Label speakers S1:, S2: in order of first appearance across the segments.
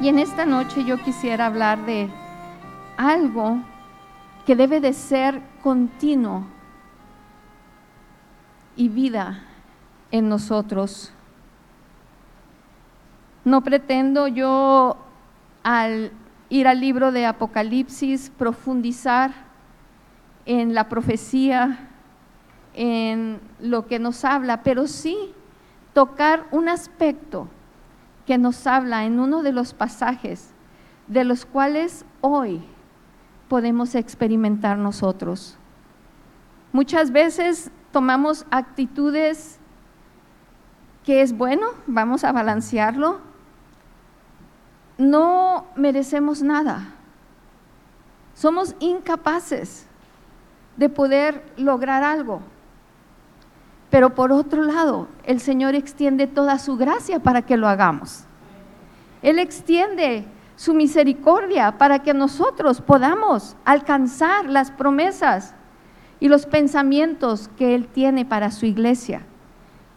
S1: Y en esta noche yo quisiera hablar de algo que debe de ser continuo y vida en nosotros. No pretendo yo al ir al libro de Apocalipsis profundizar en la profecía, en lo que nos habla, pero sí tocar un aspecto que nos habla en uno de los pasajes de los cuales hoy podemos experimentar nosotros. Muchas veces tomamos actitudes que es bueno, vamos a balancearlo. No merecemos nada. Somos incapaces de poder lograr algo. Pero por otro lado, el Señor extiende toda su gracia para que lo hagamos. Él extiende su misericordia para que nosotros podamos alcanzar las promesas y los pensamientos que Él tiene para su iglesia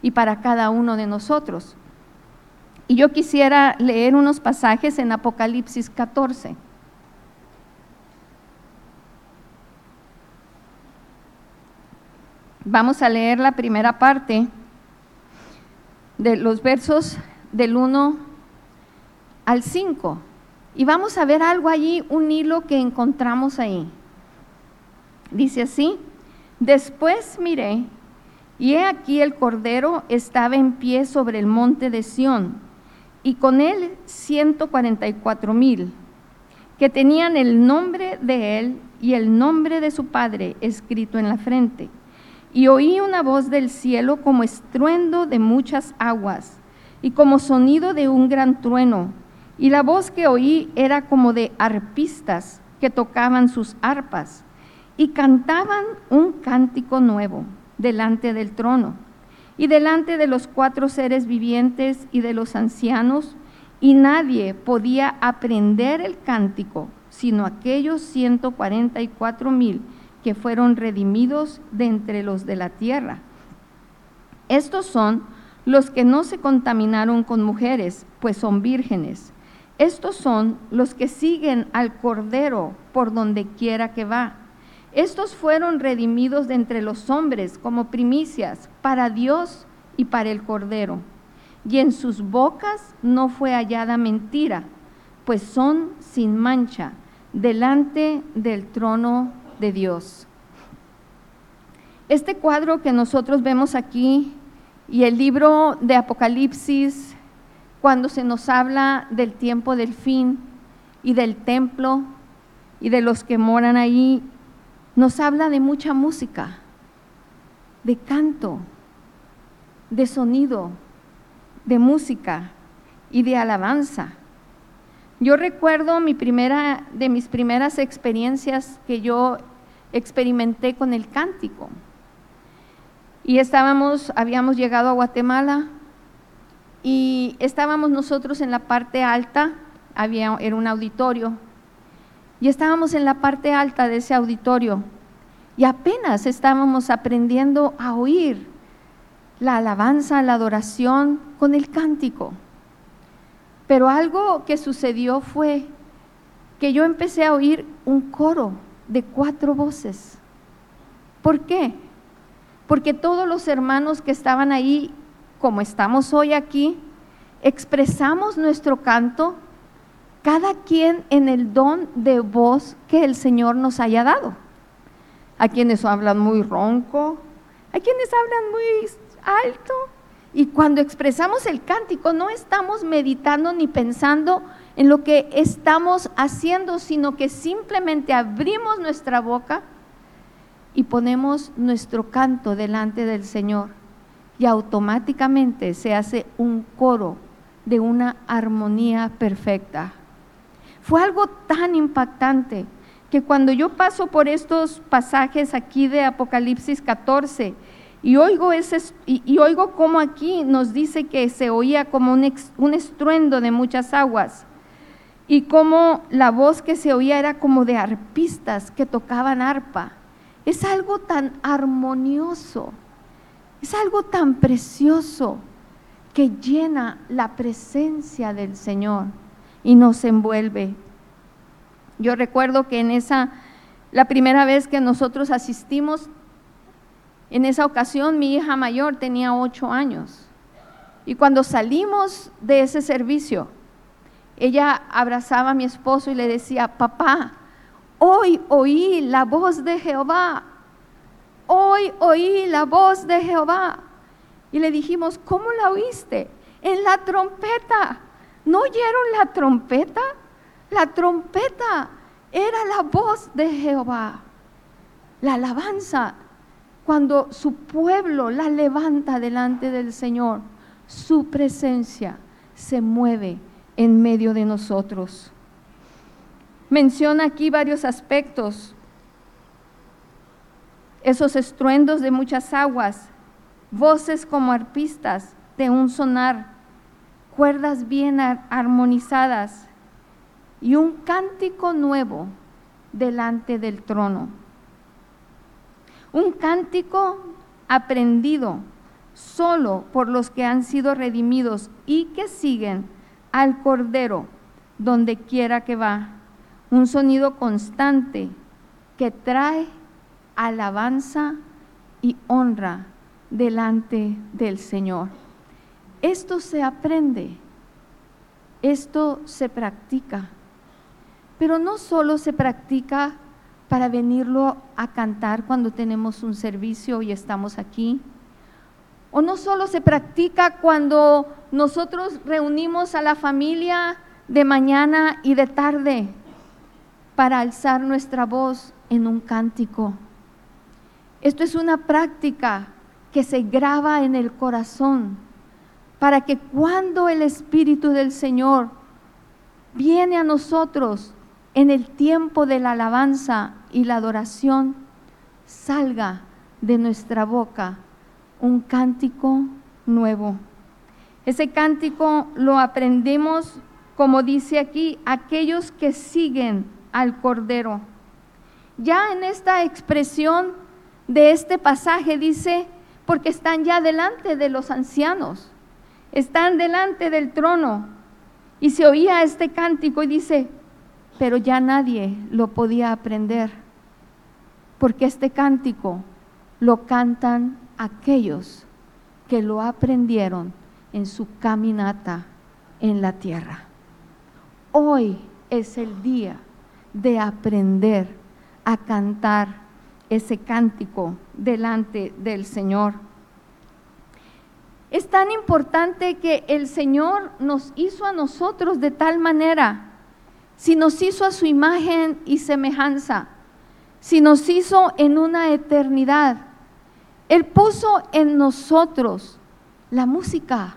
S1: y para cada uno de nosotros. Y yo quisiera leer unos pasajes en Apocalipsis 14. Vamos a leer la primera parte de los versos del 1 al 5. Y vamos a ver algo allí, un hilo que encontramos ahí. Dice así, después miré, y he aquí el Cordero estaba en pie sobre el monte de Sión, y con él 144 mil, que tenían el nombre de él y el nombre de su Padre escrito en la frente. Y oí una voz del cielo como estruendo de muchas aguas y como sonido de un gran trueno. Y la voz que oí era como de arpistas que tocaban sus arpas y cantaban un cántico nuevo delante del trono y delante de los cuatro seres vivientes y de los ancianos, y nadie podía aprender el cántico sino aquellos 144 mil que fueron redimidos de entre los de la tierra. Estos son los que no se contaminaron con mujeres, pues son vírgenes. Estos son los que siguen al Cordero por donde quiera que va. Estos fueron redimidos de entre los hombres como primicias para Dios y para el Cordero. Y en sus bocas no fue hallada mentira, pues son sin mancha delante del trono de Dios. Este cuadro que nosotros vemos aquí y el libro de Apocalipsis, cuando se nos habla del tiempo del fin y del templo y de los que moran ahí, nos habla de mucha música, de canto, de sonido, de música y de alabanza. Yo recuerdo mi primera, de mis primeras experiencias que yo experimenté con el cántico. Y estábamos, habíamos llegado a Guatemala y estábamos nosotros en la parte alta, había, era un auditorio, y estábamos en la parte alta de ese auditorio y apenas estábamos aprendiendo a oír la alabanza, la adoración con el cántico. Pero algo que sucedió fue que yo empecé a oír un coro de cuatro voces. ¿Por qué? Porque todos los hermanos que estaban ahí, como estamos hoy aquí, expresamos nuestro canto, cada quien en el don de voz que el Señor nos haya dado. A quienes hablan muy ronco, a quienes hablan muy alto. Y cuando expresamos el cántico, no estamos meditando ni pensando en lo que estamos haciendo, sino que simplemente abrimos nuestra boca y ponemos nuestro canto delante del Señor y automáticamente se hace un coro de una armonía perfecta. Fue algo tan impactante que cuando yo paso por estos pasajes aquí de Apocalipsis 14 y oigo, ese, y, oigo aquí nos dice que se oía como un, estruendo de muchas aguas y como la voz que se oía era como de arpistas que tocaban arpa es algo tan armonioso, es algo tan precioso que llena la presencia del Señor, y nos envuelve. Yo recuerdo que en esa, la primera vez que nosotros asistimos, en esa ocasión mi hija mayor tenía ocho años. Y cuando salimos de ese servicio, ella abrazaba a mi esposo y le decía, papá, hoy oí la voz de Jehová, hoy oí la voz de Jehová. Y le dijimos, ¿cómo la oíste? En la trompeta. ¿No oyeron la trompeta? La trompeta era la voz de Jehová. La alabanza, cuando su pueblo la levanta delante del Señor, su presencia se mueve en medio de nosotros. Menciona aquí varios aspectos. Esos estruendos de muchas aguas, voces como arpistas de un sonar, cuerdas bien armonizadas y un cántico nuevo delante del trono. Un cántico aprendido solo por los que han sido redimidos y que siguen al Cordero donde quiera que va. Un sonido constante que trae alabanza y honra delante del Señor. Esto se aprende, esto se practica, pero no solo se practica para venirlo a cantar cuando tenemos un servicio y estamos aquí, o no solo se practica cuando nosotros reunimos a la familia de mañana y de tarde para alzar nuestra voz en un cántico. Esto es una práctica que se graba en el corazón para que cuando el Espíritu del Señor viene a nosotros en el tiempo de la alabanza y la adoración, salga de nuestra boca un cántico nuevo. Ese cántico lo aprendemos, como dice aquí, aquellos que siguen al Cordero. Ya en esta expresión de este pasaje dice, porque están ya delante de los ancianos, están delante del trono. Y se oía este cántico y dice, pero ya nadie lo podía aprender, porque este cántico lo cantan aquellos que lo aprendieron en su caminata en la tierra. Hoy es el día de aprender a cantar ese cántico delante del Señor. Es tan importante que el Señor nos hizo a nosotros de tal manera, si nos hizo a su imagen y semejanza, si nos hizo en una eternidad, él puso en nosotros la música.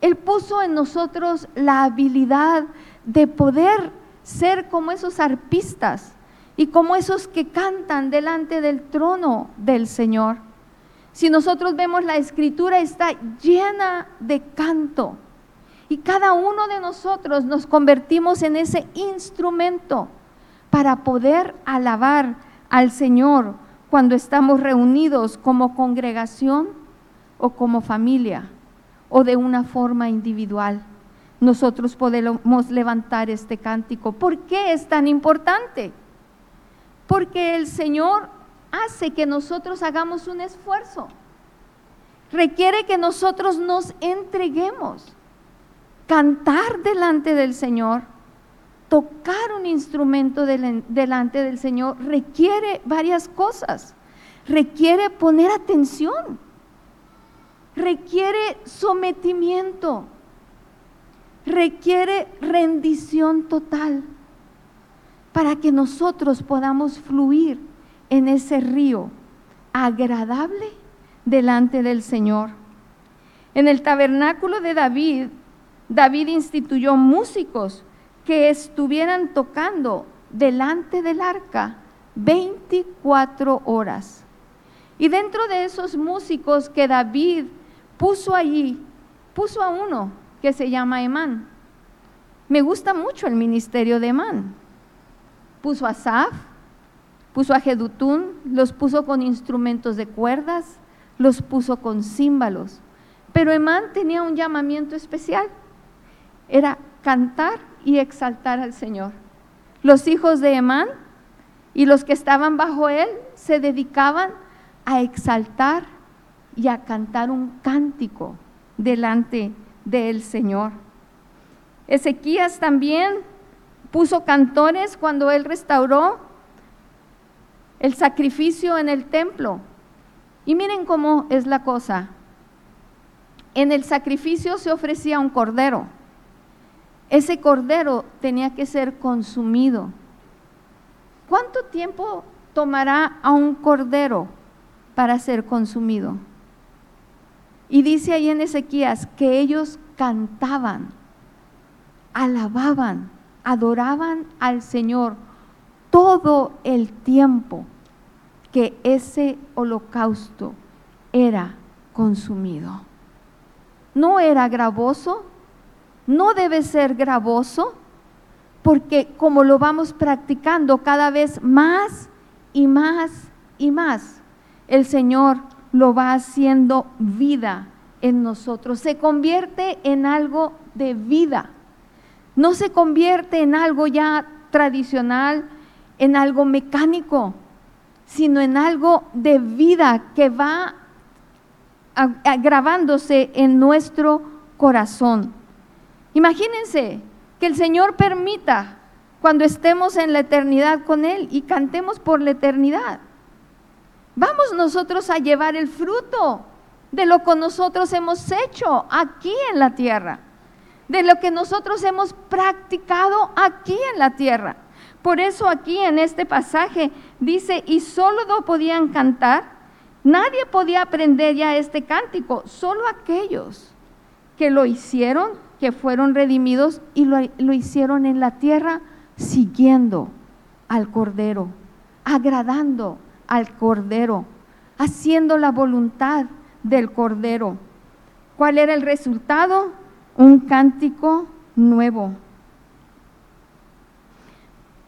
S1: Él puso en nosotros la habilidad de poder ser como esos arpistas y como esos que cantan delante del trono del Señor. Si nosotros vemos la escritura está llena de canto y cada uno de nosotros nos convertimos en ese instrumento para poder alabar al Señor cuando estamos reunidos como congregación o como familia o de una forma individual. Nosotros podemos levantar este cántico. ¿Por qué es tan importante? Porque el Señor hace que nosotros hagamos un esfuerzo. Requiere que nosotros nos entreguemos. Cantar delante del Señor tocar un instrumento delante del Señor requiere varias cosas. Requiere poner atención. Requiere sometimiento. Requiere rendición total para que nosotros podamos fluir en ese río agradable delante del Señor. En el tabernáculo de David, David instituyó músicos que estuvieran tocando delante del arca 24 horas. Y dentro de esos músicos que David puso allí, puso a uno que se llama Emán. Me gusta mucho el ministerio de Emán. Puso a Saf, puso a Jedutún, los puso con instrumentos de cuerdas, los puso con címbalos. Pero Emán tenía un llamamiento especial. Era cantar y exaltar al Señor. Los hijos de Emán y los que estaban bajo él se dedicaban a exaltar y a cantar un cántico delante del Señor. Ezequías también puso cantores cuando él restauró el sacrificio en el templo. Y miren cómo es la cosa. En el sacrificio se ofrecía un cordero. Ese cordero tenía que ser consumido. ¿Cuánto tiempo tomará a un cordero para ser consumido? Y dice ahí en Ezequías que ellos cantaban, alababan, adoraban al Señor todo el tiempo que ese holocausto era consumido. No era gravoso, no debe ser gravoso, porque como lo vamos practicando cada vez más y más y más, el Señor lo va haciendo vida en nosotros. Se convierte en algo de vida. No se convierte en algo ya tradicional, en algo mecánico, sino en algo de vida que va grabándose en nuestro corazón. Imagínense que el Señor permita cuando estemos en la eternidad con Él y cantemos por la eternidad. Vamos nosotros a llevar el fruto de lo que nosotros hemos hecho aquí en la tierra, de lo que nosotros hemos practicado aquí en la tierra. Por eso aquí en este pasaje dice, y solo no podían cantar, nadie podía aprender ya este cántico, solo aquellos que lo hicieron, que fueron redimidos y lo, lo hicieron en la tierra siguiendo al Cordero, agradando al Cordero, haciendo la voluntad del Cordero. ¿Cuál era el resultado? Un cántico nuevo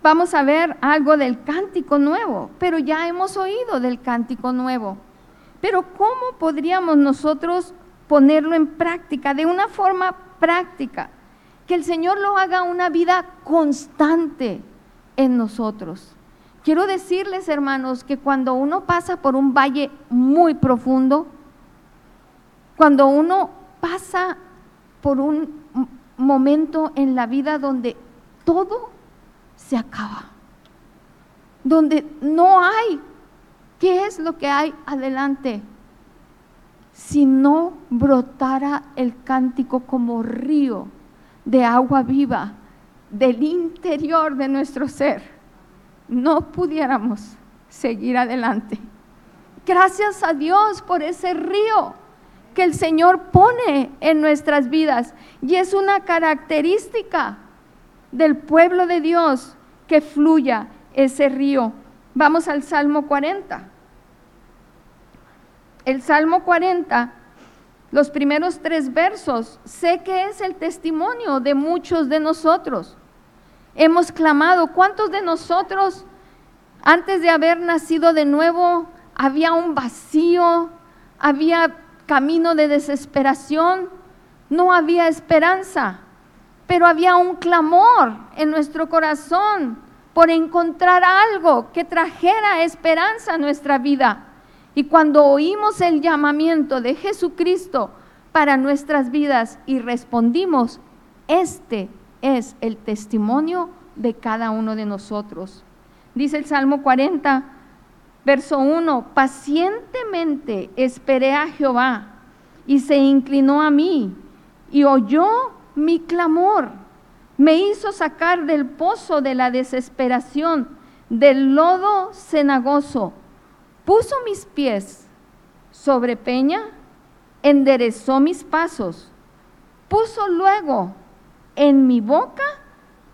S1: vamos a ver algo del cántico nuevo, pero ya hemos oído del cántico nuevo. Pero ¿cómo podríamos nosotros ponerlo en práctica, de una forma práctica? Que el Señor lo haga una vida constante en nosotros. Quiero decirles, hermanos, que cuando uno pasa por un valle muy profundo, cuando uno pasa por un momento en la vida donde todo se acaba. Donde no hay, ¿qué es lo que hay adelante? Si no brotara el cántico como río de agua viva del interior de nuestro ser, no pudiéramos seguir adelante. Gracias a Dios por ese río que el Señor pone en nuestras vidas y es una característica del pueblo de Dios que fluya ese río. Vamos al Salmo 40. El Salmo 40, los primeros tres versos, sé que es el testimonio de muchos de nosotros. Hemos clamado, ¿cuántos de nosotros antes de haber nacido de nuevo había un vacío, había camino de desesperación, no había esperanza? pero había un clamor en nuestro corazón por encontrar algo que trajera esperanza a nuestra vida. Y cuando oímos el llamamiento de Jesucristo para nuestras vidas y respondimos, este es el testimonio de cada uno de nosotros. Dice el Salmo 40, verso 1, pacientemente esperé a Jehová y se inclinó a mí y oyó mi clamor, me hizo sacar del pozo de la desesperación, del lodo cenagoso, puso mis pies sobre peña, enderezó mis pasos, puso luego en mi boca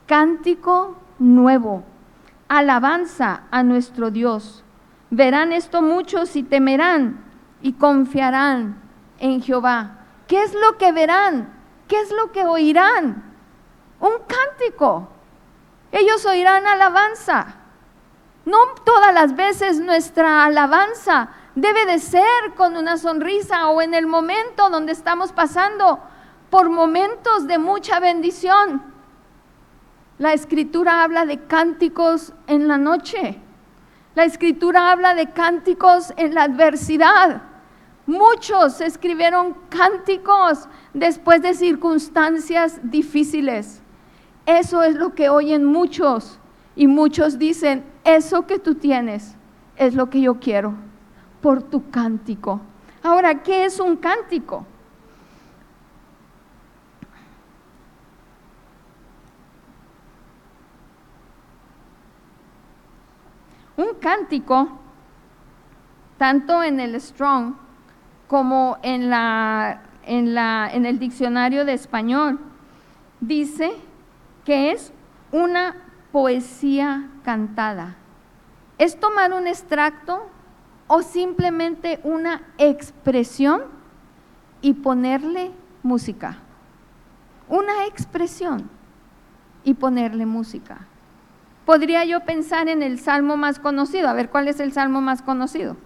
S1: cántico nuevo, alabanza a nuestro Dios. Verán esto muchos y temerán y confiarán en Jehová. ¿Qué es lo que verán? ¿qué es lo que oirán? Un cántico. Ellos oirán alabanza. No todas las veces nuestra alabanza debe de ser con una sonrisa o en el momento donde estamos pasando por momentos de mucha bendición. La escritura habla de cánticos en la noche. La escritura habla de cánticos en la adversidad. Muchos escribieron cánticos después de circunstancias difíciles. Eso es lo que oyen muchos y muchos dicen, eso que tú tienes es lo que yo quiero por tu cántico. Ahora, ¿qué es un cántico? Un cántico, tanto en el Strong como en, el diccionario de español, dice que es una poesía cantada. Es tomar un extracto o simplemente una expresión y ponerle música. Una expresión y ponerle música podría yo pensar en el salmo más conocido. A ver, ¿cuál es el salmo más conocido?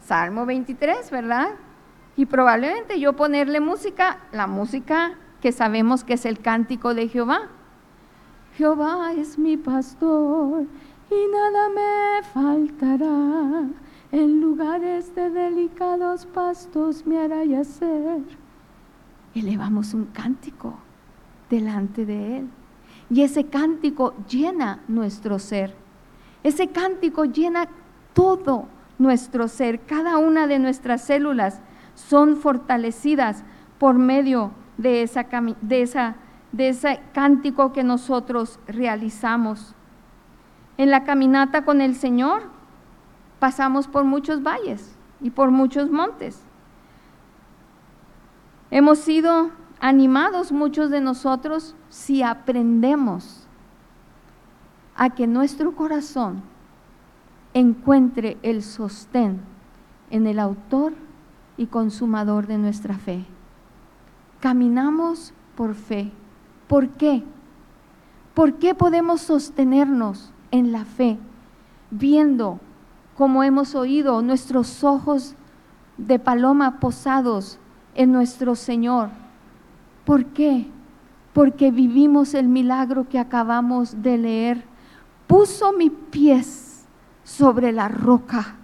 S1: Salmo 23, ¿verdad? Y probablemente yo ponerle música, la música que sabemos que es el cántico de Jehová. Jehová es mi pastor y nada me faltará. En lugares de delicados pastos me hará yacer. Elevamos un cántico delante de Él. Y ese cántico llena nuestro ser. Ese cántico llena todo nuestro ser. Cada una de nuestras células son fortalecidas por medio de, esa, de, esa, de ese cántico que nosotros realizamos. En la caminata con el Señor pasamos por muchos valles y por muchos montes. Hemos sido animados muchos de nosotros si aprendemos a que nuestro corazón encuentre el sostén en el autor y consumador de nuestra fe. Caminamos por fe. ¿Por qué? ¿Por qué podemos sostenernos en la fe viendo, como hemos oído, nuestros ojos de paloma posados en nuestro Señor? ¿Por qué? Porque vivimos el milagro que acabamos de leer. Puso mis pies sobre la roca,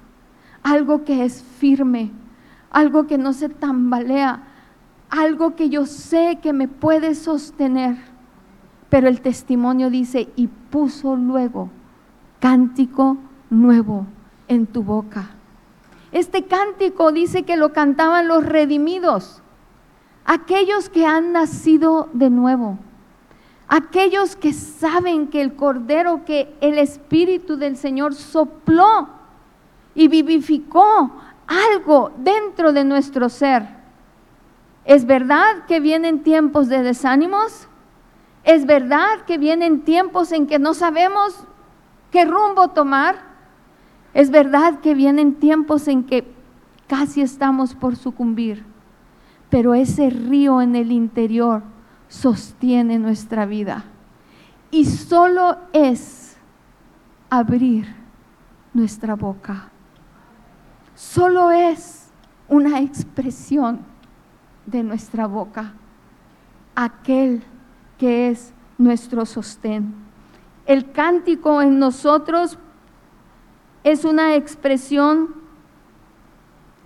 S1: algo que es firme, algo que no se tambalea, algo que yo sé que me puede sostener. Pero el testimonio dice, y puso luego cántico nuevo en tu boca. Este cántico dice que lo cantaban los redimidos aquellos que han nacido de nuevo, aquellos que saben que el Cordero, que el Espíritu del Señor sopló y vivificó algo dentro de nuestro ser. ¿Es verdad que vienen tiempos de desánimos? ¿Es verdad que vienen tiempos en que no sabemos qué rumbo tomar? ¿Es verdad que vienen tiempos en que casi estamos por sucumbir? Pero ese río en el interior sostiene nuestra vida. Y solo es abrir nuestra boca. Solo es una expresión de nuestra boca. Aquel que es nuestro sostén. El cántico en nosotros es una expresión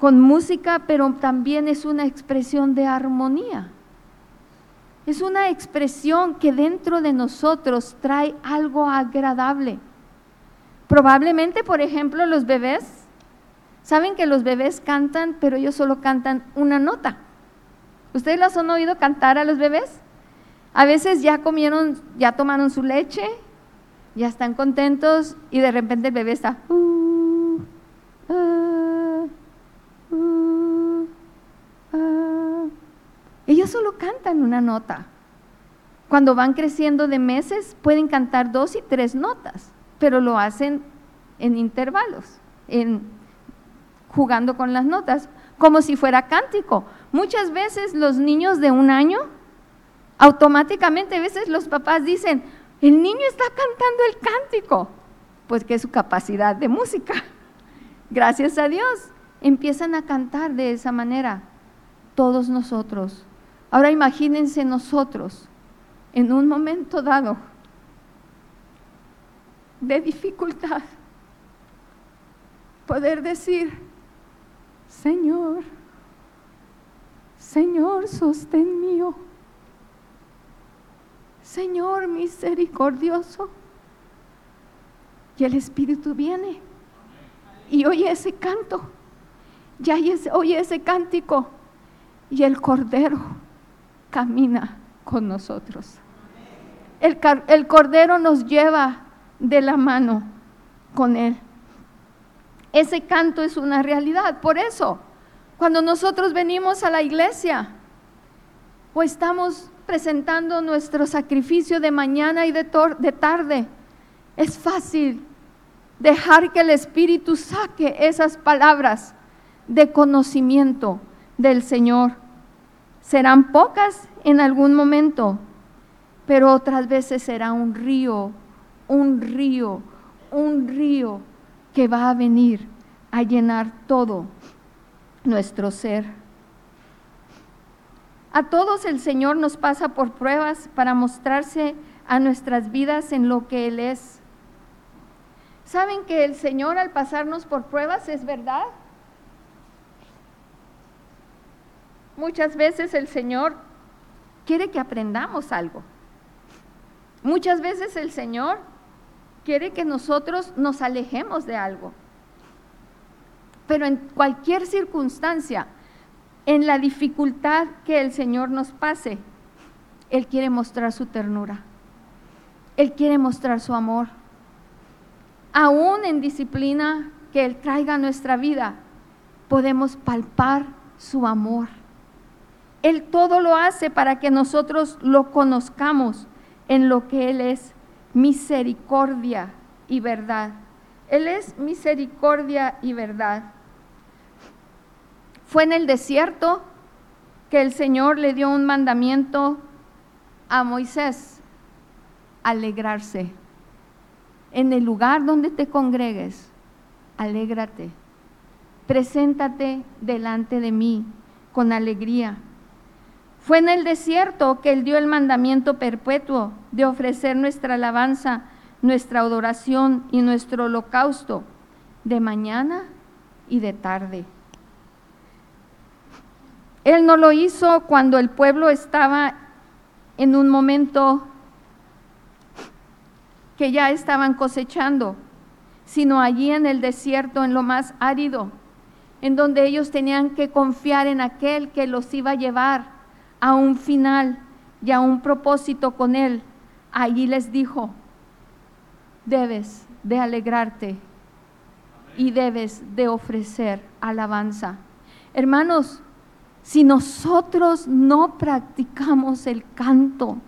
S1: con música, pero también es una expresión de armonía. Es una expresión que dentro de nosotros trae algo agradable. Probablemente, por ejemplo, los bebés, saben que los bebés cantan, pero ellos solo cantan una nota. ¿Ustedes los han oído cantar a los bebés? A veces ya comieron, ya tomaron su leche, ya están contentos y de repente el bebé está... Uh, Ellos solo cantan una nota. Cuando van creciendo de meses pueden cantar dos y tres notas, pero lo hacen en intervalos, en, jugando con las notas, como si fuera cántico. Muchas veces los niños de un año, automáticamente a veces los papás dicen, el niño está cantando el cántico, pues que es su capacidad de música. Gracias a Dios, empiezan a cantar de esa manera todos nosotros Ahora imagínense nosotros en un momento dado de dificultad, poder decir, Señor, Señor, sostén mío, Señor misericordioso. Y el Espíritu viene y oye ese canto, ya oye ese cántico. Y el Cordero camina con nosotros. El, Cordero nos lleva de la mano con Él. Ese canto es una realidad. Por eso, cuando nosotros venimos a la iglesia, pues estamos presentando nuestro sacrificio de mañana y de tarde, es fácil dejar que el Espíritu saque esas palabras de conocimiento del Señor. Serán pocas en algún momento, pero otras veces será un río, un río, un río que va a venir a llenar todo nuestro ser. A todos el Señor nos pasa por pruebas para mostrarse a nuestras vidas en lo que Él es. ¿Saben que el Señor al pasarnos por pruebas es verdad? Muchas veces el Señor quiere que aprendamos algo. Muchas veces el Señor quiere que nosotros nos alejemos de algo. Pero en cualquier circunstancia, en la dificultad que el Señor nos pase, Él quiere mostrar su ternura. Él quiere mostrar su amor. Aún en disciplina que Él traiga a nuestra vida, podemos palpar su amor. Él todo lo hace para que nosotros lo conozcamos en lo que Él es misericordia y verdad. Él es misericordia y verdad. Fue en el desierto que el Señor le dio un mandamiento a Moisés, alegrarse. En el lugar donde te congregues, alégrate. Preséntate delante de mí con alegría. Fue en el desierto que Él dio el mandamiento perpetuo de ofrecer nuestra alabanza, nuestra adoración y nuestro holocausto de mañana y de tarde. Él no lo hizo cuando el pueblo estaba en un momento que ya estaban cosechando, sino allí en el desierto, en lo más árido, en donde ellos tenían que confiar en aquel que los iba a llevar a un final y a un propósito con Él, allí les dijo, debes de alegrarte y debes de ofrecer alabanza. Hermanos, si nosotros no practicamos el canto,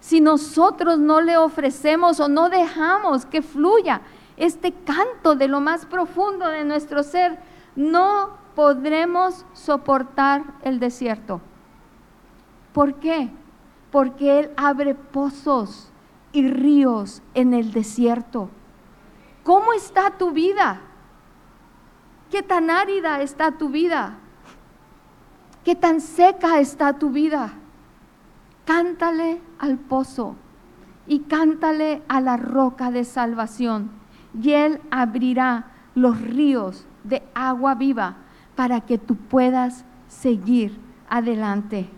S1: si nosotros no le ofrecemos o no dejamos que fluya este canto de lo más profundo de nuestro ser, no podremos soportar el desierto. ¿Por qué? Porque Él abre pozos y ríos en el desierto. ¿Cómo está tu vida? ¿Qué tan árida está tu vida? ¿Qué tan seca está tu vida? Cántale al pozo y cántale a la roca de salvación y Él abrirá los ríos de agua viva para que tú puedas seguir adelante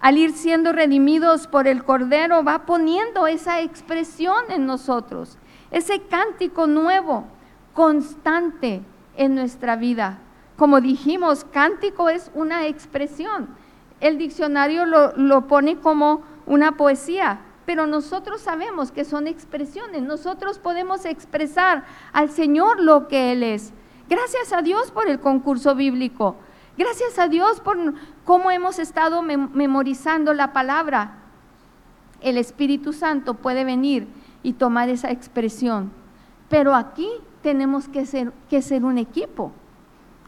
S1: al ir siendo redimidos por el Cordero, va poniendo esa expresión en nosotros, ese cántico nuevo, constante en nuestra vida. Como dijimos, cántico es una expresión. El diccionario lo, lo pone como una poesía, pero nosotros sabemos que son expresiones. Nosotros podemos expresar al Señor lo que Él es. Gracias a Dios por el concurso bíblico. Gracias a Dios por cómo hemos estado memorizando la palabra. El Espíritu Santo puede venir y tomar esa expresión. Pero aquí tenemos que ser, que ser un equipo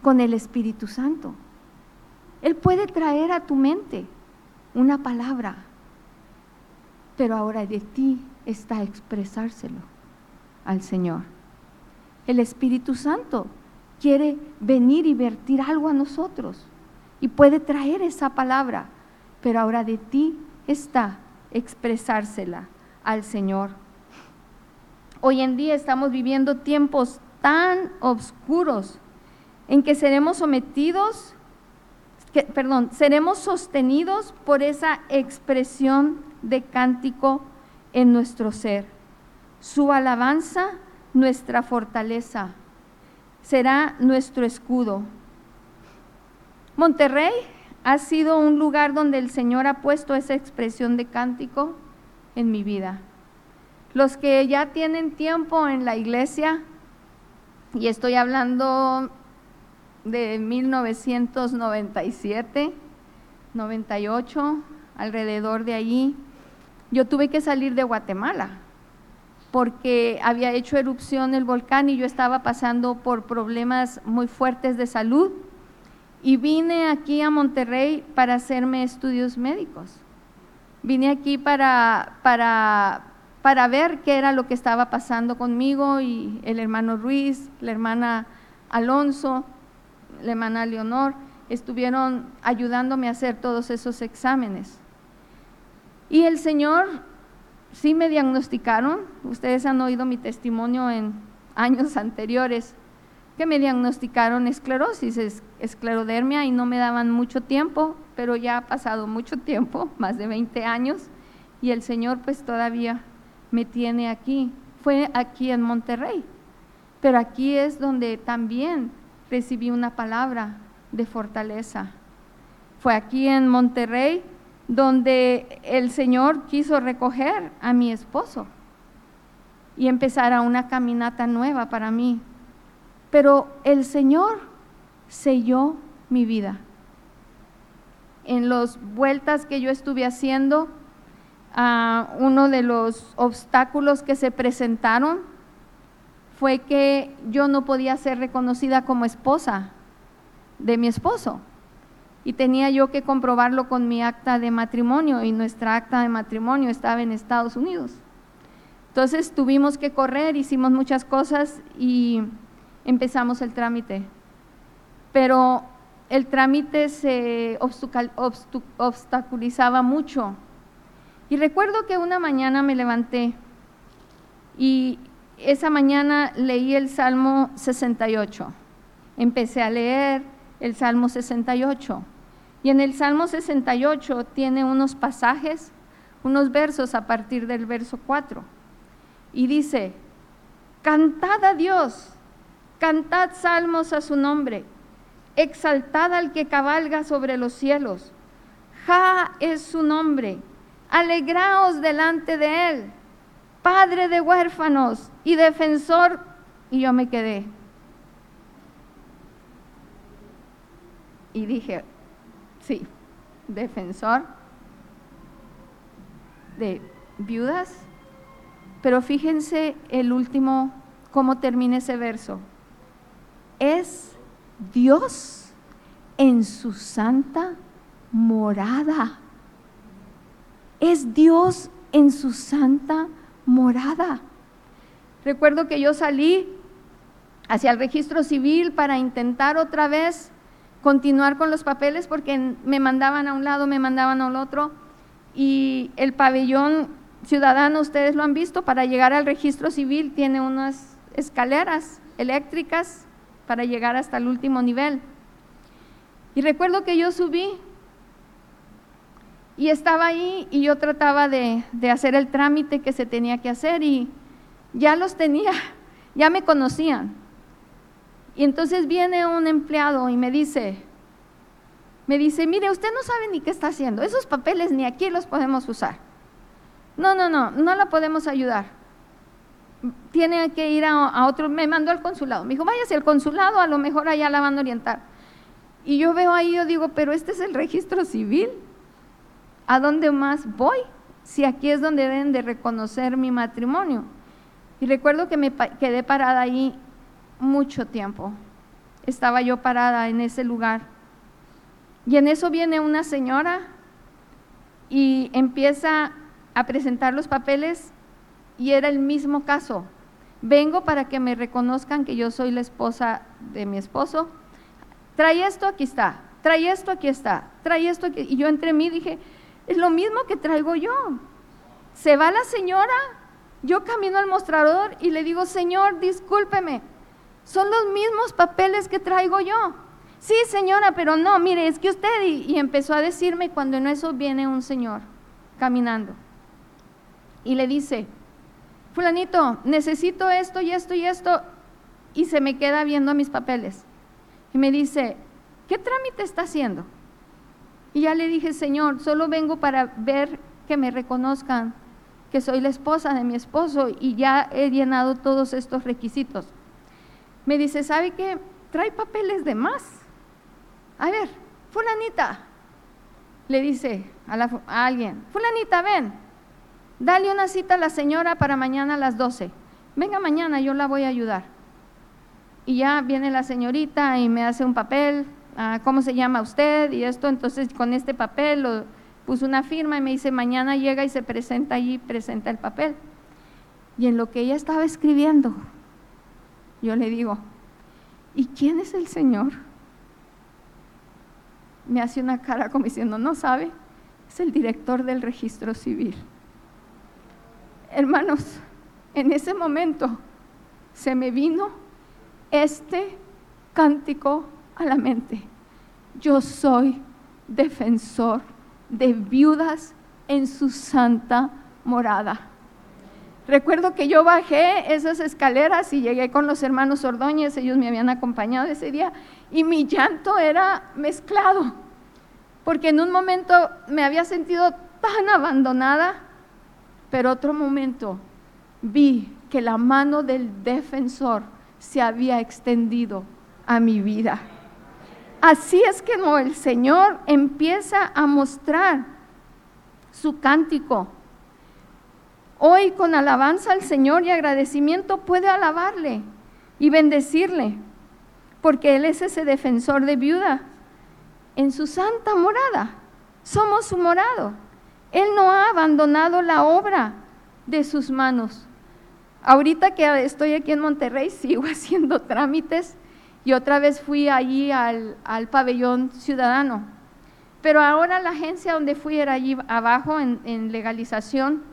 S1: con el Espíritu Santo. Él puede traer a tu mente una palabra, pero ahora de ti está expresárselo al Señor. El Espíritu Santo quiere venir y vertir algo a nosotros y puede traer esa palabra, pero ahora de ti está expresársela al Señor. Hoy en día estamos viviendo tiempos tan oscuros en que seremos sometidos, perdón, seremos sostenidos por esa expresión de cántico en nuestro ser. Su alabanza, nuestra fortaleza, será nuestro escudo. Monterrey ha sido un lugar donde el Señor ha puesto esa expresión de cántico en mi vida. Los que ya tienen tiempo en la iglesia, y estoy hablando de 1997, 98, alrededor de allí, yo tuve que salir de Guatemala porque había hecho erupción el volcán y yo estaba pasando por problemas muy fuertes de salud y vine aquí a Monterrey para hacerme estudios médicos. Vine aquí para, para, para ver qué era lo que estaba pasando conmigo y el hermano Ruiz, la hermana Alonso, la hermana Leonor, estuvieron ayudándome a hacer todos esos exámenes. Y el Señor sí me diagnosticaron, ustedes han oído mi testimonio en años anteriores, que me diagnosticaron esclerosis, esclerodermia y no me daban mucho tiempo, pero ya ha pasado mucho tiempo, más de 20 años, y el Señor pues todavía me tiene aquí. Fue aquí en Monterrey, pero aquí es donde también recibí una palabra de fortaleza. Fue aquí en Monterrey donde el Señor quiso recoger a mi esposo y empezar a una caminata nueva para mí. Pero el Señor selló mi vida. En las vueltas que yo estuve haciendo, uh, uno de los obstáculos que se presentaron fue que yo no podía ser reconocida como esposa de mi esposo y tenía yo que comprobarlo con mi acta de matrimonio y nuestra acta de matrimonio estaba en Estados Unidos. Entonces tuvimos que correr, hicimos muchas cosas y empezamos el trámite. Pero el trámite se obstaculizaba mucho. Y recuerdo que una mañana me levanté y esa mañana leí el Salmo 68. Empecé a leer el Salmo 68. Y en el Salmo 68 tiene unos pasajes, unos versos a partir del verso 4. Y dice, cantad a Dios, cantad salmos a su nombre, exaltad al que cabalga sobre los cielos. Ja es su nombre, alegraos delante de él, Padre de huérfanos y defensor. Y yo me quedé. Y dije, Sí, defensor de viudas. Pero fíjense el último, cómo termina ese verso. Es Dios en su santa morada. Es Dios en su santa morada. Recuerdo que yo salí hacia el registro civil para intentar otra vez continuar con los papeles porque me mandaban a un lado, me mandaban al otro y el pabellón ciudadano, ustedes lo han visto, para llegar al registro civil tiene unas escaleras eléctricas para llegar hasta el último nivel. Y recuerdo que yo subí y estaba ahí y yo trataba de, hacer el trámite que se tenía que hacer y ya los tenía, ya me conocían. Y entonces viene un empleado y me dice, me dice, mire, usted no sabe ni qué está haciendo, esos papeles ni aquí los podemos usar. No, no, no, no la podemos ayudar. Tiene que ir a, otro, me mandó al consulado, me dijo, váyase al consulado, a lo mejor allá la van a orientar. Y yo veo ahí, yo digo, pero este es el registro civil, ¿a dónde más voy? Si aquí es donde deben de reconocer mi matrimonio. Y recuerdo que me quedé parada ahí mucho tiempo. Estaba yo parada en ese lugar. Y en eso viene una señora y empieza a presentar los papeles y era el mismo caso. Vengo para que me reconozcan que yo soy la esposa de mi esposo. Trae esto, aquí está. Trae esto, aquí está. Trae esto. Y yo entre mí dije, es lo mismo que traigo yo. Se va la señora Yo camino al mostrador y le digo, Señor, discúlpeme, son los mismos papeles que traigo yo. Sí, señora, pero no, mire, es que usted, y, empezó a decirme cuando en eso viene un señor caminando y le dice, fulanito, necesito esto y esto y esto, y se me queda viendo mis papeles. Y me dice, ¿qué trámite está haciendo? Y ya le dije, Señor, solo vengo para ver que me reconozcan que soy la esposa de mi esposo y ya he llenado todos estos requisitos. Me dice, ¿sabe qué? Trae papeles de más. A ver, fulanita, le dice a, a alguien, fulanita, ven, dale una cita a la señora para mañana a las 12. Venga mañana, yo la voy a ayudar. Y ya viene la señorita y me hace un papel, Ah, ¿cómo se llama usted? Y esto, entonces con este papel lo, puso una firma y me dice, mañana llega y se presenta allí, presenta el papel. Y en lo que ella estaba escribiendo, yo le digo, ¿y quién es el Señor? Me hace una cara como diciendo, no sabe, es el director del registro civil. Hermanos, en ese momento se me vino este cántico a la mente. Yo soy defensor de viudas en su santa morada. Recuerdo que yo bajé esas escaleras y llegué con los hermanos Ordóñez, ellos me habían acompañado ese día, y mi llanto era mezclado, porque en un momento me había sentido tan abandonada, pero otro momento vi que la mano del defensor se había extendido a mi vida. Así es que no, el Señor empieza a mostrar su cántico. Hoy con alabanza al Señor y agradecimiento puede alabarle y bendecirle, porque Él es ese defensor de viuda en su santa morada. Somos su morado. Él no ha abandonado la obra de sus manos. Ahorita que estoy aquí en Monterrey, sigo haciendo trámites y otra vez fui allí al, pabellón ciudadano. Pero ahora la agencia donde fui era allí abajo en, legalización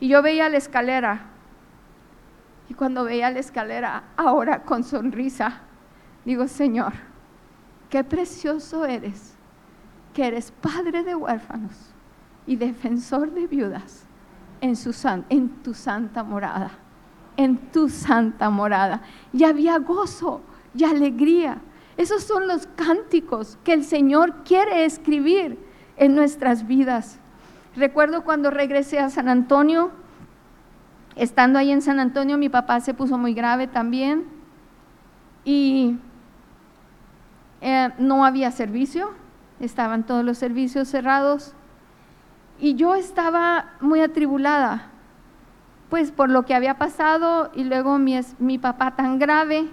S1: y yo veía la escalera. Y cuando veía la escalera, ahora con sonrisa, digo, Señor, qué precioso eres, que eres padre de huérfanos y defensor de viudas en, en tu santa morada, en tu santa morada. Y había gozo, y alegría. Esos son los cánticos que el Señor quiere escribir en nuestras vidas. Recuerdo cuando regresé a San Antonio, estando ahí en San Antonio, mi papá se puso muy grave también. Y eh, no había servicio, estaban todos los servicios cerrados. Y yo estaba muy atribulada, pues por lo que había pasado y luego mi, mi papá tan grave.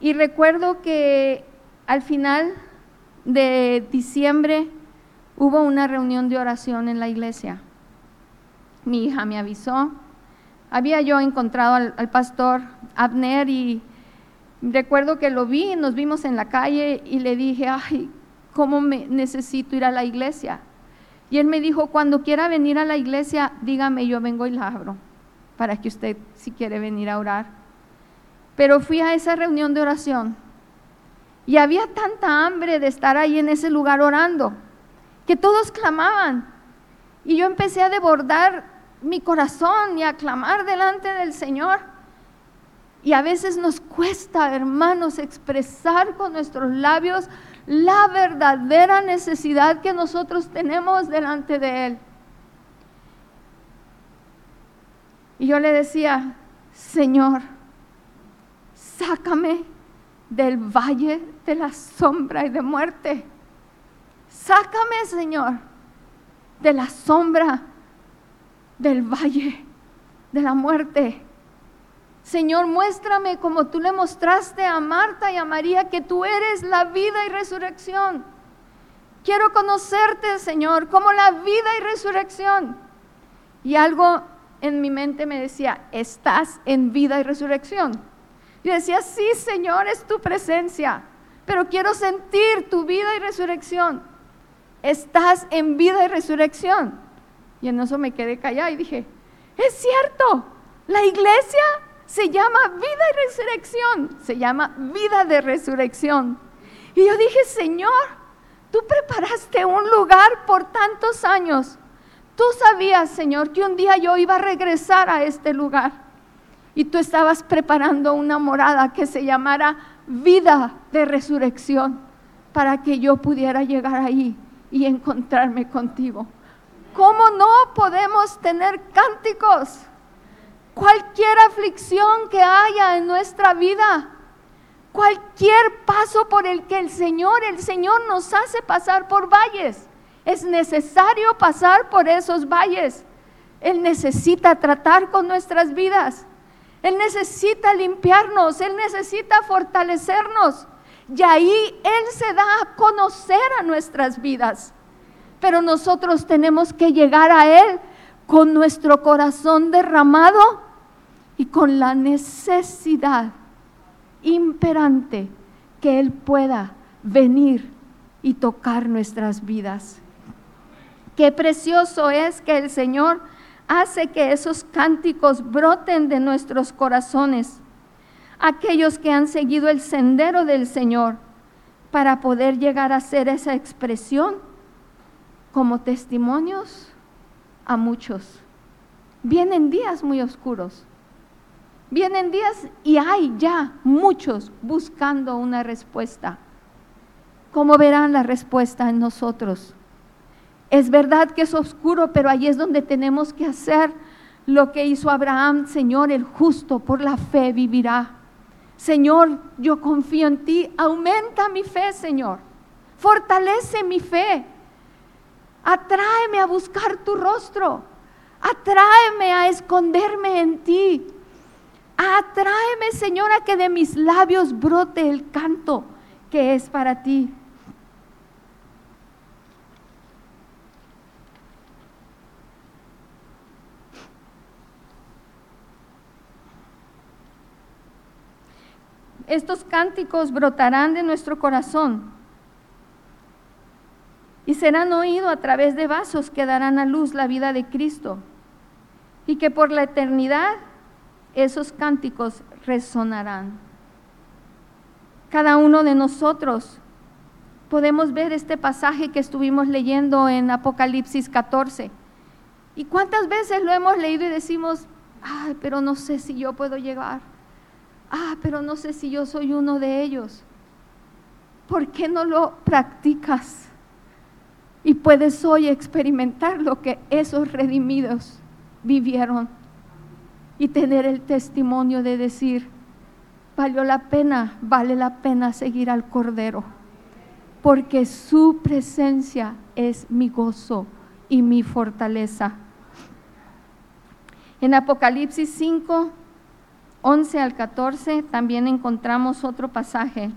S1: Y recuerdo que al final de diciembre hubo una reunión de oración en la iglesia. Mi hija me avisó. Había yo encontrado al, pastor Abner y recuerdo que lo vi, nos vimos en la calle y le dije, ay, ¿cómo me necesito ir a la iglesia? Y él me dijo, cuando quiera venir a la iglesia, dígame, yo vengo y la abro, para que usted si quiere venir a orar. Pero fui a esa reunión de oración y había tanta hambre de estar ahí en ese lugar orando que todos clamaban. Y yo empecé a desbordar mi corazón y a clamar delante del Señor. Y a veces nos cuesta, hermanos, expresar con nuestros labios la verdadera necesidad que nosotros tenemos delante de Él. Y yo le decía, Señor, sácame del valle de la sombra y de muerte. Sácame, Señor, de la sombra del valle de la muerte. Señor, muéstrame como tú le mostraste a Marta y a María que tú eres la vida y resurrección. Quiero conocerte, Señor, como la vida y resurrección. Y algo en mi mente me decía, estás en vida y resurrección. Yo decía, sí, Señor, es tu presencia, pero quiero sentir tu vida y resurrección. Estás en vida y resurrección. Y en eso me quedé callada y dije, Es cierto, la iglesia se llama vida y resurrección, se llama vida de resurrección. Y yo dije, Señor, tú preparaste un lugar por tantos años. Tú sabías, Señor, que un día yo iba a regresar a este lugar. Y tú estabas preparando una morada que se llamara vida de resurrección para que yo pudiera llegar ahí y encontrarme contigo. ¿Cómo no podemos tener cánticos? Cualquier aflicción que haya en nuestra vida, cualquier paso por el que el Señor, el Señor nos hace pasar por valles. Es necesario pasar por esos valles. Él necesita tratar con nuestras vidas. Él necesita limpiarnos. Él necesita fortalecernos. Y ahí Él se da a conocer a nuestras vidas. Pero nosotros tenemos que llegar a Él con nuestro corazón derramado y con la necesidad imperante que Él pueda venir y tocar nuestras vidas. Qué precioso es que el Señor hace que esos cánticos broten de nuestros corazones, aquellos que han seguido el sendero del Señor, para poder llegar a ser esa expresión como testimonios a muchos. Vienen días muy oscuros, Vienen días y hay ya muchos buscando una respuesta. ¿Cómo verán la respuesta en nosotros? Es verdad que es oscuro, pero ahí es donde tenemos que hacer lo que hizo Abraham, Señor, el justo por la fe vivirá. Señor, yo confío en ti, aumenta mi fe, Señor. Fortalece mi fe. Atráeme a buscar tu rostro. Atráeme a esconderme en ti. Atráeme, Señor, a que de mis labios brote el canto que es para ti. Estos cánticos brotarán de nuestro corazón y serán oídos a través de vasos que darán a luz la vida de Cristo y que por la eternidad esos cánticos resonarán. Cada uno de nosotros podemos ver este pasaje que estuvimos leyendo en Apocalipsis 14. ¿Y cuántas veces lo hemos leído y decimos, ay, pero no sé si yo puedo llegar? Ah, pero no sé si yo soy uno de ellos. ¿Por qué no lo practicas? Y puedes hoy experimentar lo que esos redimidos vivieron y tener el testimonio de decir, valió la pena, vale la pena seguir al Cordero, porque su presencia es mi gozo y mi fortaleza. En Apocalipsis 5, 11 al 14 también encontramos otro pasaje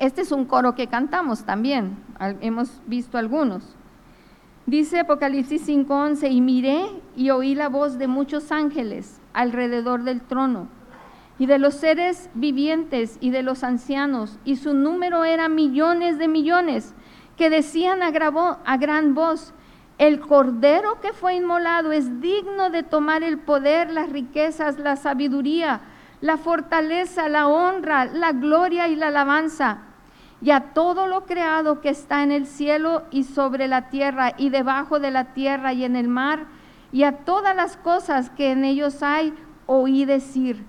S1: Este es un coro que cantamos también, hemos visto algunos. Dice Apocalipsis 5:11, y miré y oí la voz de muchos ángeles alrededor del trono, y de los seres vivientes y de los ancianos, y su número era millones de millones, que decían a, a gran voz, el cordero que fue inmolado es digno de tomar el poder, las riquezas, la sabiduría, la fortaleza, la honra, la gloria y la alabanza. Y a todo lo creado que está en el cielo y sobre la tierra y debajo de la tierra y en el mar, y a todas las cosas que en ellos hay, oí decir,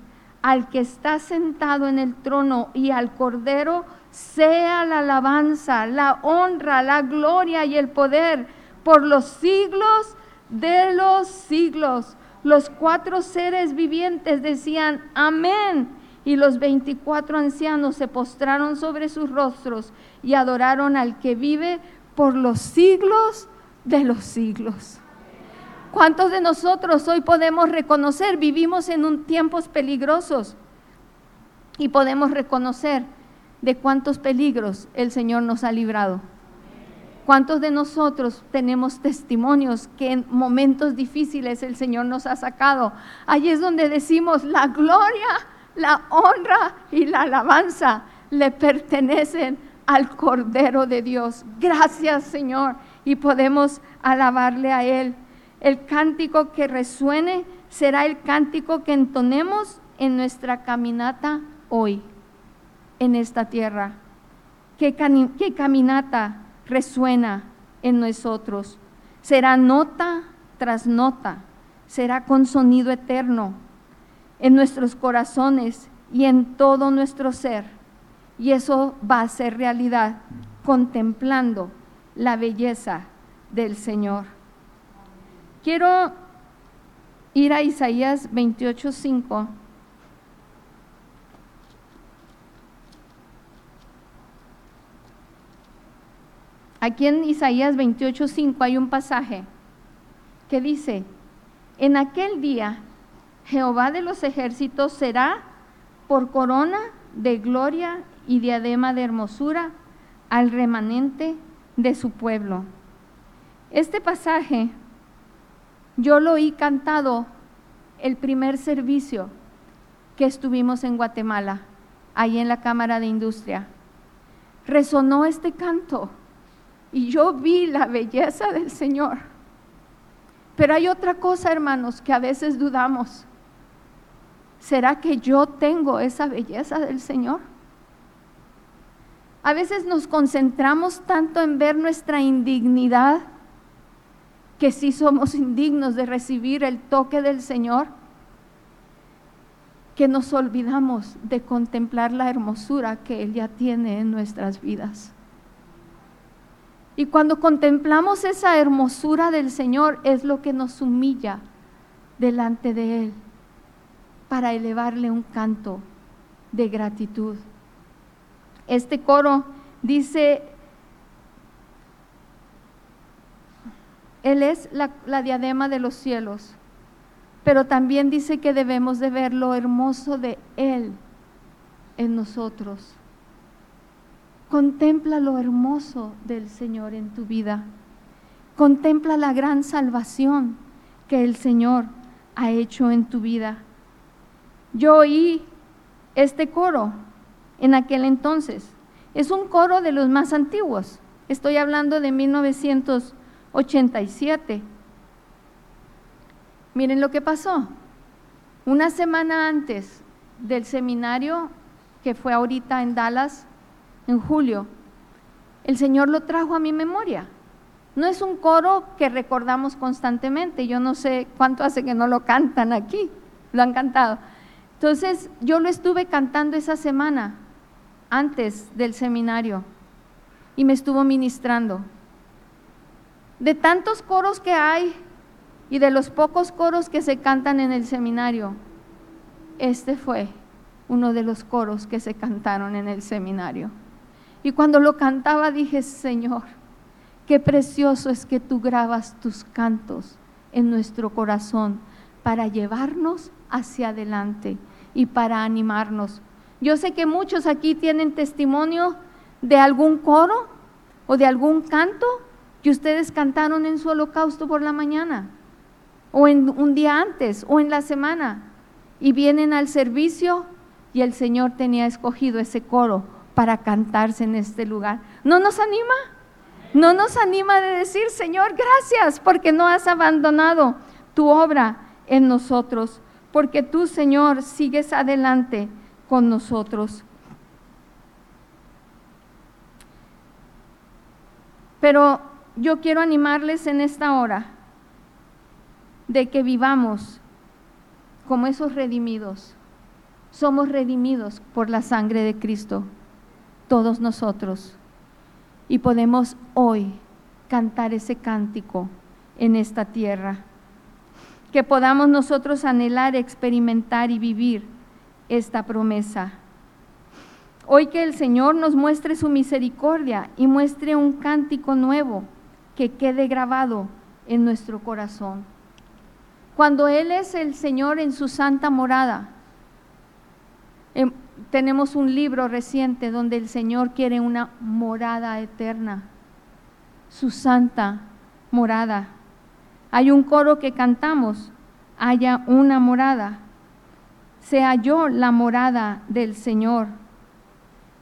S1: al que está sentado en el trono y al cordero, sea la alabanza, la honra, la gloria y el poder por los siglos de los siglos los cuatro seres vivientes decían, amén. Y los veinticuatro ancianos se postraron sobre sus rostros y adoraron al que vive por los siglos de los siglos. ¿Cuántos de nosotros hoy podemos reconocer? Vivimos en un tiempos peligrosos y podemos reconocer de cuántos peligros el Señor nos ha librado. ¿Cuántos de nosotros tenemos testimonios que en momentos difíciles el Señor nos ha sacado? Ahí es donde decimos, la gloria la honra y la alabanza le pertenecen al Cordero de Dios. Gracias Señor. Y podemos alabarle a Él. El cántico que resuene será el cántico que entonemos en nuestra caminata hoy, en esta tierra. ¿Qué, caminata resuena en nosotros? Será nota tras nota, será con sonido eterno en nuestros corazones y en todo nuestro ser. Y eso va a ser realidad contemplando la belleza del Señor. Quiero ir a Isaías 28:5. Aquí en Isaías 28:5 hay un pasaje que dice, en aquel día Jehová de los ejércitos será por corona de gloria y diadema de hermosura al remanente de su pueblo. Este pasaje yo lo oí cantado el primer servicio que estuvimos en Guatemala, ahí en la Cámara de Industria. Resonó este canto y yo vi la belleza del Señor. Pero hay otra cosa, hermanos, que a veces dudamos. ¿Será que yo tengo esa belleza del Señor? A veces nos concentramos tanto en ver nuestra indignidad que sí somos indignos de recibir el toque del Señor, que nos olvidamos de contemplar la hermosura que Él ya tiene en nuestras vidas. Y cuando contemplamos esa hermosura del Señor es lo que nos humilla delante de Él para elevarle un canto de gratitud. Este coro dice, Él es la, diadema de los cielos, pero también dice que debemos de ver lo hermoso de Él en nosotros. Contempla lo hermoso del Señor en tu vida. Contempla la gran salvación que el Señor ha hecho en tu vida. Yo oí este coro en aquel entonces. Es un coro de los más antiguos. Estoy hablando de 1987. Miren lo que pasó. Una semana antes del seminario que fue ahorita en Dallas, en julio, el Señor lo trajo a mi memoria. No es un coro que recordamos constantemente. Yo no sé cuánto hace que no lo cantan aquí. Lo han cantado entonces yo lo estuve cantando esa semana, antes del seminario, y me estuvo ministrando. De tantos coros que hay y de los pocos coros que se cantan en el seminario, este fue uno de los coros que se cantaron en el seminario. Y cuando lo cantaba dije, Señor, qué precioso es que tú grabas tus cantos en nuestro corazón para llevarnos hacia adelante y para animarnos. Yo sé que muchos aquí tienen testimonio de algún coro o de algún canto que ustedes cantaron en su holocausto por la mañana o en un día antes o en la semana y vienen al servicio y el Señor tenía escogido ese coro para cantarse en este lugar. ¿No nos anima? ¿No nos anima de decir, Señor, gracias porque no has abandonado tu obra en nosotros? porque tú, Señor, sigues adelante con nosotros. Pero yo quiero animarles en esta hora de que vivamos como esos redimidos. Somos redimidos por la sangre de Cristo, todos nosotros. Y podemos hoy cantar ese cántico en esta tierra que podamos nosotros anhelar, experimentar y vivir esta promesa. Hoy que el Señor nos muestre su misericordia y muestre un cántico nuevo que quede grabado en nuestro corazón. Cuando Él es el Señor en su santa morada, em, tenemos un libro reciente donde el Señor quiere una morada eterna, su santa morada. Hay un coro que cantamos, haya una morada. sea yo la morada del Señor.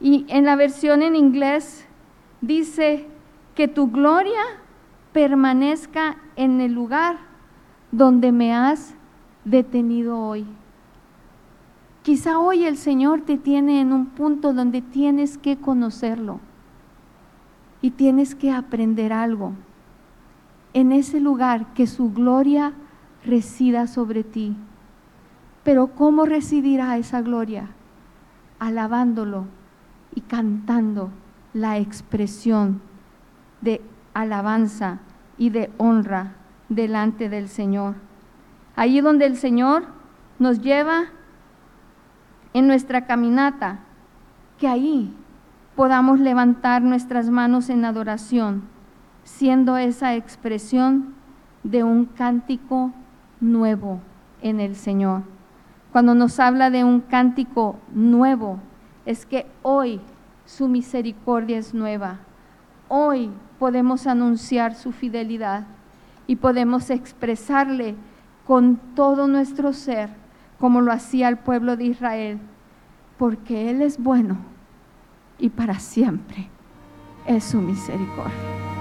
S1: Y en la versión en inglés dice que tu gloria permanezca en el lugar donde me has detenido hoy. Quizá hoy el Señor te tiene en un punto donde tienes que conocerlo y tienes que aprender algo. En ese lugar que su gloria resida sobre ti. Pero ¿cómo residirá esa gloria? Alabándolo y cantando la expresión de alabanza y de honra delante del Señor. Allí donde el Señor nos lleva en nuestra caminata, que ahí podamos levantar nuestras manos en adoración, siendo esa expresión de un cántico nuevo en el Señor. Cuando nos habla de un cántico nuevo, es que hoy su misericordia es nueva. Hoy podemos anunciar su fidelidad y podemos expresarle con todo nuestro ser, como lo hacía el pueblo de Israel, porque Él es bueno y para siempre es su misericordia.